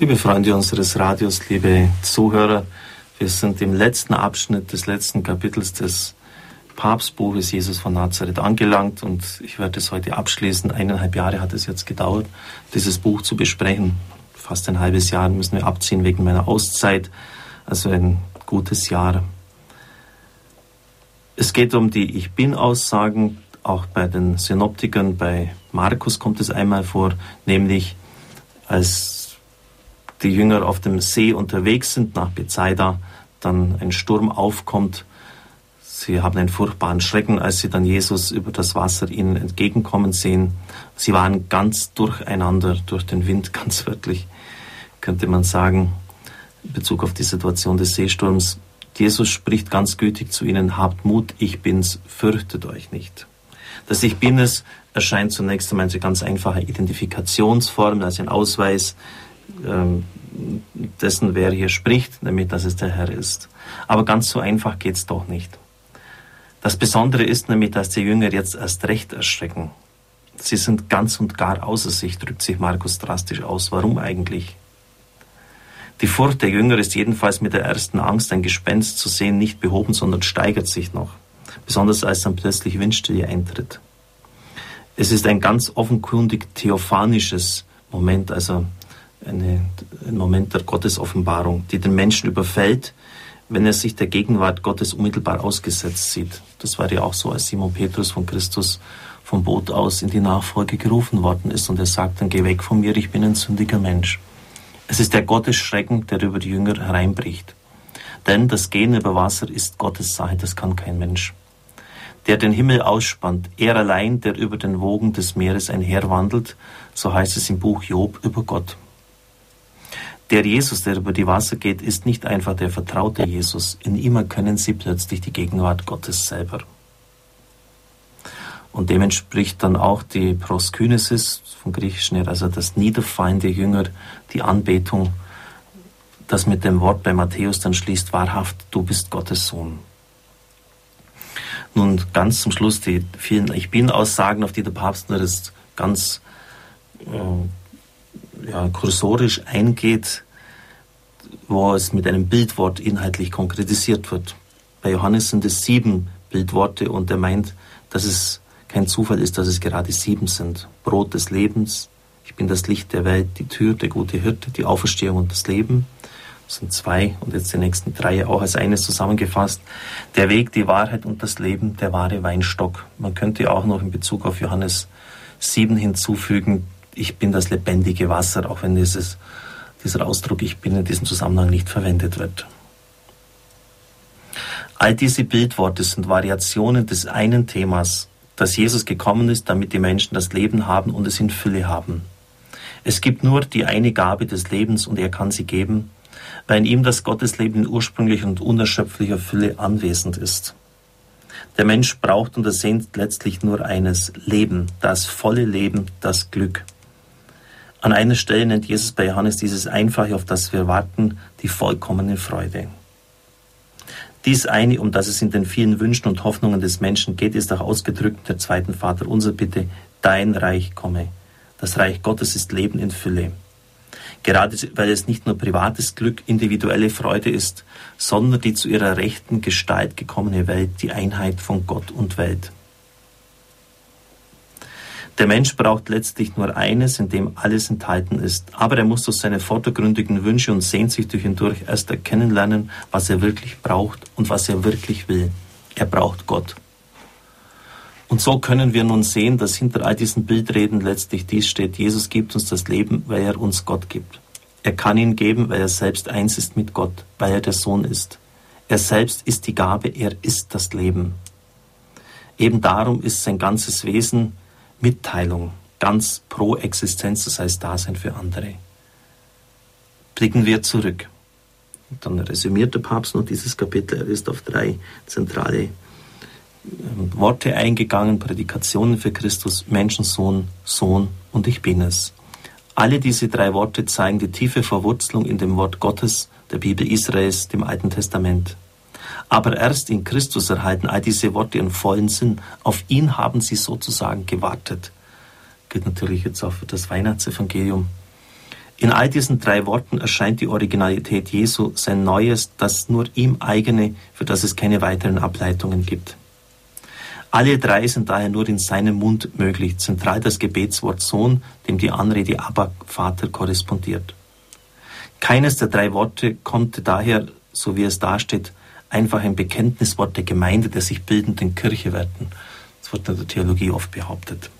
Liebe Freunde unseres Radios, liebe Zuhörer, wir sind im letzten Abschnitt des letzten Kapitels des Papstbuches Jesus von Nazareth angelangt und ich werde es heute abschließen. Eineinhalb Jahre hat es jetzt gedauert, dieses Buch zu besprechen. Fast ein halbes Jahr müssen wir abziehen wegen meiner Auszeit, also ein gutes Jahr. Es geht um die Ich Bin-Aussagen, auch bei den Synoptikern, bei Markus kommt es einmal vor, nämlich als die Jünger auf dem See unterwegs sind nach Bethsaida, dann ein Sturm aufkommt. Sie haben einen furchtbaren Schrecken, als sie dann Jesus über das Wasser ihnen entgegenkommen sehen. Sie waren ganz durcheinander durch den Wind, ganz wörtlich, könnte man sagen, in Bezug auf die Situation des Seesturms. Jesus spricht ganz gütig zu ihnen, habt Mut, ich bin's, fürchtet euch nicht. Das Ich bin es erscheint zunächst einmal eine ganz einfache Identifikationsform, also ein Ausweis dessen, wer hier spricht, nämlich dass es der Herr ist. Aber ganz so einfach geht es doch nicht. Das Besondere ist nämlich, dass die Jünger jetzt erst recht erschrecken. Sie sind ganz und gar außer sich, drückt sich Markus drastisch aus. Warum eigentlich? Die Furcht der Jünger ist jedenfalls mit der ersten Angst, ein Gespenst zu sehen, nicht behoben, sondern steigert sich noch. Besonders als dann plötzlich Windstille eintritt. Es ist ein ganz offenkundig theophanisches Moment, also eine, ein Moment der Gottesoffenbarung, die den Menschen überfällt, wenn er sich der Gegenwart Gottes unmittelbar ausgesetzt sieht. Das war ja auch so, als Simon Petrus von Christus vom Boot aus in die Nachfolge gerufen worden ist und er sagt dann, geh weg von mir, ich bin ein sündiger Mensch. Es ist der Gottesschrecken, der über die Jünger hereinbricht. Denn das Gehen über Wasser ist Gottes Sache, das kann kein Mensch. Der den Himmel ausspannt, er allein, der über den Wogen des Meeres einherwandelt, so heißt es im Buch Job über Gott. Der Jesus, der über die Wasser geht, ist nicht einfach der vertraute Jesus. In ihm erkennen sie plötzlich die Gegenwart Gottes selber. Und dem entspricht dann auch die Proskynesis vom Griechischen her, also das Niederfallen der Jünger, die Anbetung, das mit dem Wort bei Matthäus dann schließt, wahrhaft, du bist Gottes Sohn. Nun ganz zum Schluss die vielen Ich Bin-Aussagen, auf die der Papst nur das ganz äh, ja, kursorisch eingeht, wo es mit einem Bildwort inhaltlich konkretisiert wird. Bei Johannes sind es sieben Bildworte und er meint, dass es kein Zufall ist, dass es gerade sieben sind. Brot des Lebens, ich bin das Licht der Welt, die Tür, der gute Hirte, die Auferstehung und das Leben. Das sind zwei und jetzt die nächsten drei auch als eines zusammengefasst. Der Weg, die Wahrheit und das Leben, der wahre Weinstock. Man könnte auch noch in Bezug auf Johannes 7 hinzufügen, ich bin das lebendige Wasser, auch wenn dieses, dieser Ausdruck ich bin in diesem Zusammenhang nicht verwendet wird. All diese Bildworte sind Variationen des einen Themas, dass Jesus gekommen ist, damit die Menschen das Leben haben und es in Fülle haben. Es gibt nur die eine Gabe des Lebens und er kann sie geben, weil in ihm das Gottesleben in ursprünglicher und unerschöpflicher Fülle anwesend ist. Der Mensch braucht und ersehnt letztlich nur eines Leben, das volle Leben, das Glück. An einer Stelle nennt Jesus bei Johannes dieses Einfache, auf das wir warten, die vollkommene Freude. Dies eine, um das es in den vielen Wünschen und Hoffnungen des Menschen geht, ist auch ausgedrückt in der zweiten Vater unser Bitte, dein Reich komme. Das Reich Gottes ist Leben in Fülle. Gerade weil es nicht nur privates Glück, individuelle Freude ist, sondern die zu ihrer rechten Gestalt gekommene Welt, die Einheit von Gott und Welt. Der Mensch braucht letztlich nur eines, in dem alles enthalten ist. Aber er muss durch seine vordergründigen Wünsche und Sehnsüchte hindurch erst erkennen lernen, was er wirklich braucht und was er wirklich will. Er braucht Gott. Und so können wir nun sehen, dass hinter all diesen Bildreden letztlich dies steht, Jesus gibt uns das Leben, weil er uns Gott gibt. Er kann ihn geben, weil er selbst eins ist mit Gott, weil er der Sohn ist. Er selbst ist die Gabe, er ist das Leben. Eben darum ist sein ganzes Wesen Mitteilung, ganz pro Existenz, das heißt Dasein für andere. Blicken wir zurück. Dann resümiert der Papst noch dieses Kapitel. Er ist auf drei zentrale ähm, Worte eingegangen, Prädikationen für Christus, Menschensohn, Sohn und ich bin es. Alle diese drei Worte zeigen die tiefe Verwurzelung in dem Wort Gottes, der Bibel Israels, dem Alten Testament. Aber erst in Christus erhalten all diese Worte ihren vollen Sinn. Auf ihn haben sie sozusagen gewartet. Geht natürlich jetzt auch für das Weihnachtsevangelium. In all diesen drei Worten erscheint die Originalität Jesu, sein Neues, das nur ihm eigene, für das es keine weiteren Ableitungen gibt. Alle drei sind daher nur in seinem Mund möglich, zentral das Gebetswort Sohn, dem die Anrede Abba Vater korrespondiert. Keines der drei Worte konnte daher, so wie es dasteht, einfach ein Bekenntniswort der Gemeinde der sich bildenden Kirche werden. Das wird in der Theologie oft behauptet.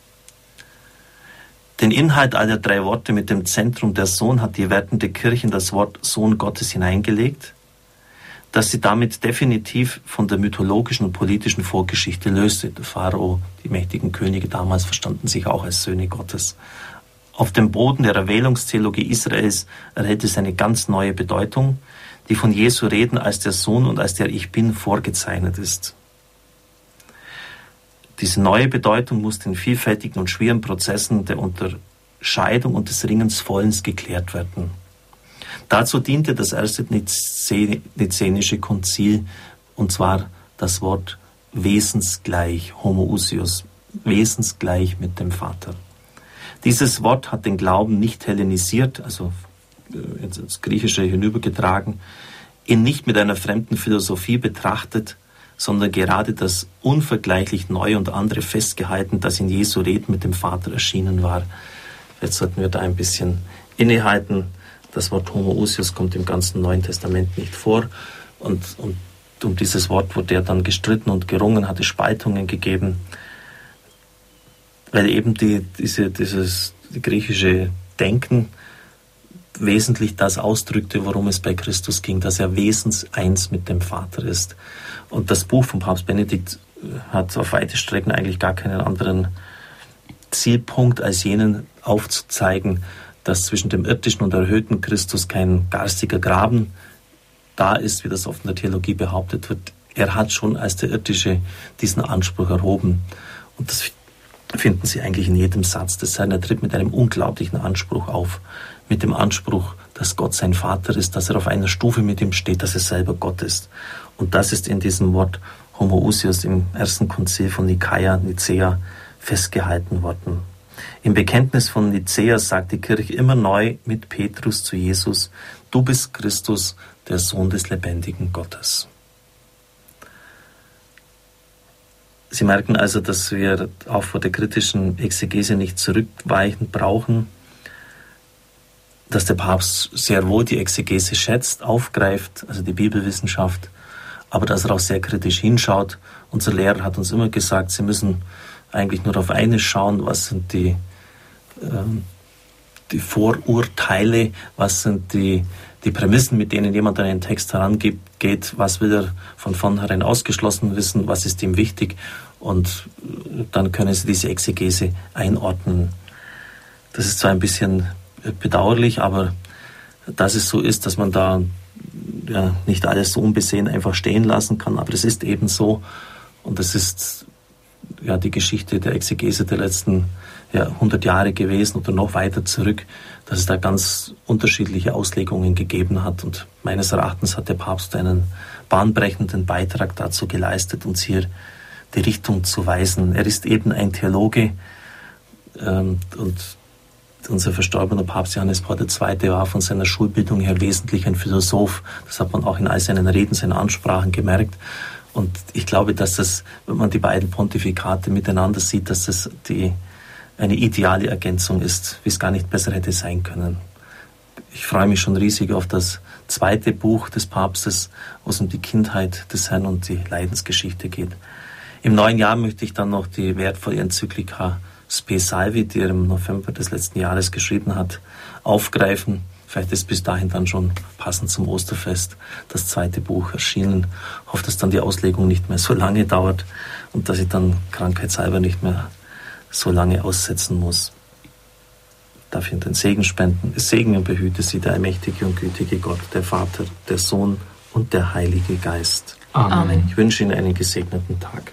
Den Inhalt aller drei Worte mit dem Zentrum der Sohn hat die wertende Kirche in das Wort Sohn Gottes hineingelegt, dass sie damit definitiv von der mythologischen und politischen Vorgeschichte löste. Der Pharao, die mächtigen Könige damals verstanden sich auch als Söhne Gottes. Auf dem Boden der Erwählungstheologie Israels erhält es eine ganz neue Bedeutung, die von Jesu Reden als der Sohn und als der Ich Bin vorgezeichnet ist. Diese neue Bedeutung muss in vielfältigen und schweren Prozessen der Unterscheidung und des Ringens vollends geklärt werden. Dazu diente das erste Nizänische Konzil, und zwar das Wort wesensgleich, homoousios, wesensgleich mit dem Vater. Dieses Wort hat den Glauben nicht hellenisiert, also äh, ins Griechische hinübergetragen, ihn nicht mit einer fremden Philosophie betrachtet, sondern gerade das unvergleichlich Neue und andere festgehalten, das in Jesu Reden mit dem Vater erschienen war. Jetzt sollten wir da ein bisschen innehalten. Das Wort Homoousios kommt im ganzen Neuen Testament nicht vor. Und, und um dieses Wort wurde er dann gestritten und gerungen, hatte Spaltungen gegeben, weil eben die, diese, dieses die griechische Denken wesentlich das ausdrückte, worum es bei Christus ging, dass er wesenseins mit dem Vater ist. Und das Buch von Papst Benedikt äh, hat auf weite Strecken eigentlich gar keinen anderen Zielpunkt als jenen aufzuzeigen, dass zwischen dem irdischen und erhöhten Christus kein garstiger Graben da ist, wie das oft in der Theologie behauptet wird. Er hat schon als der irdische diesen Anspruch erhoben. Und das finden Sie eigentlich in jedem Satz des Herrn. Er tritt mit einem unglaublichen Anspruch auf. Mit dem Anspruch, dass Gott sein Vater ist, dass er auf einer Stufe mit ihm steht, dass er selber Gott ist. Und das ist in diesem Wort Homoousios im ersten Konzil von Nikaia, Nicea, festgehalten worden. Im Bekenntnis von Nicea sagt die Kirche immer neu mit Petrus zu Jesus, du bist Christus, der Sohn des lebendigen Gottes. Sie merken also, dass wir auch vor der kritischen Exegese nicht zurückweichen brauchen, dass der Papst sehr wohl die Exegese schätzt, aufgreift, also die Bibelwissenschaft, aber dass er auch sehr kritisch hinschaut. Unser Lehrer hat uns immer gesagt, Sie müssen eigentlich nur auf eines schauen, was sind die, ähm, die Vorurteile, was sind die, die Prämissen, mit denen jemand an einen Text herangeht, was will er von vornherein ausgeschlossen wissen, was ist ihm wichtig und dann können Sie diese Exegese einordnen. Das ist zwar ein bisschen bedauerlich, aber dass es so ist, dass man da ja, nicht alles so unbesehen einfach stehen lassen kann, aber es ist eben so. Und es ist ja die Geschichte der Exegese der letzten ja, 100 Jahre gewesen oder noch weiter zurück, dass es da ganz unterschiedliche Auslegungen gegeben hat. Und meines Erachtens hat der Papst einen bahnbrechenden Beitrag dazu geleistet, uns hier die Richtung zu weisen. Er ist eben ein Theologe ähm, und unser verstorbener Papst Johannes Paul II. war von seiner Schulbildung her wesentlich ein Philosoph. Das hat man auch in all seinen Reden, seinen Ansprachen gemerkt. Und ich glaube, dass das, wenn man die beiden Pontifikate miteinander sieht, dass das die, eine ideale Ergänzung ist, wie es gar nicht besser hätte sein können. Ich freue mich schon riesig auf das zweite Buch des Papstes, wo es um die Kindheit des Herrn und die Leidensgeschichte geht. Im neuen Jahr möchte ich dann noch die wertvolle Enzyklika Spe Salvi, die er im November des letzten Jahres geschrieben hat, aufgreifen. Vielleicht ist bis dahin dann schon passend zum Osterfest das zweite Buch erschienen. Ich hoffe, dass dann die Auslegung nicht mehr so lange dauert und dass ich dann krankheitshalber nicht mehr so lange aussetzen muss. Darf ich Ihnen den Segen spenden? Es segne und behüte Sie der allmächtige und gütige Gott, der Vater, der Sohn und der Heilige Geist. Amen. Ich wünsche Ihnen einen gesegneten Tag.